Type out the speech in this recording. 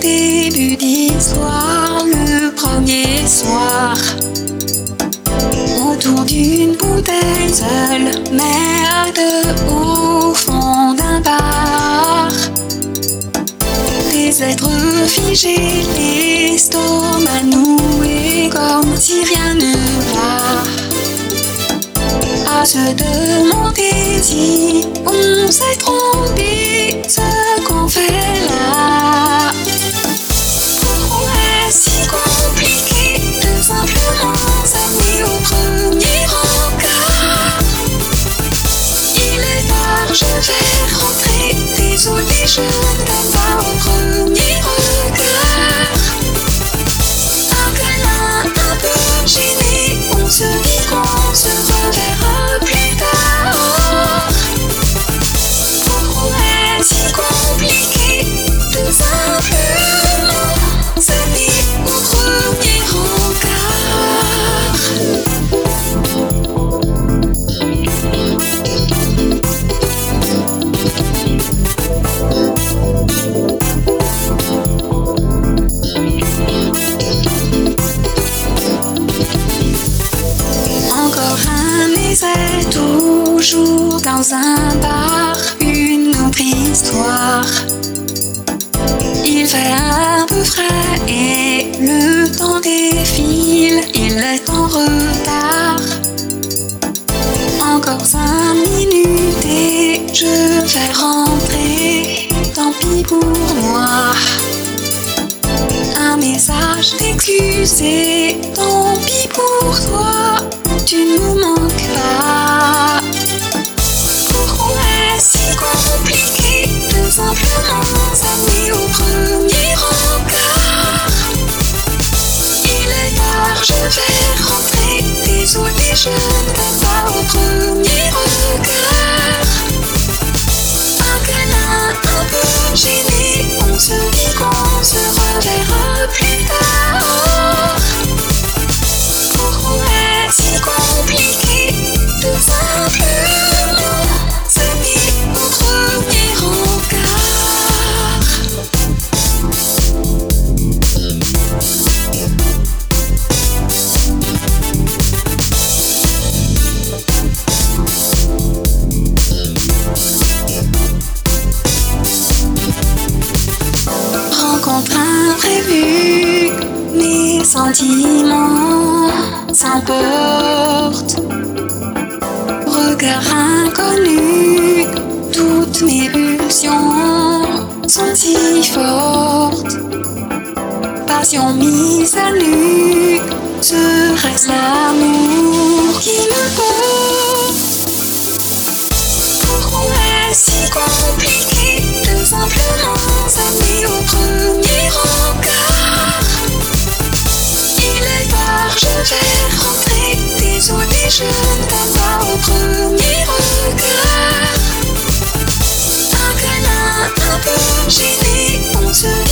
début d'histoire, le premier soir. Autour d'une bouteille seule, merde au fond d'un bar. Les êtres figés, l'estomac noué, comme si rien ne va. À se demander si on Bye. Toujours dans un bar, une autre histoire. Il fait un peu frais et le temps défile, il est en retard. Encore cinq minutes et je vais rentrer, tant pis pour moi. Un message d'excuse tant pis pour toi, tu ne nous manques pas. Je t'aime pas au. Un câlin un sentiments s'emportent. Regard inconnu, toutes mes pulsions sont si fortes. Passion mise à nu, serait-ce l'amour je veux t'avoir au premier regard. Un connard un peu gêné, honteux.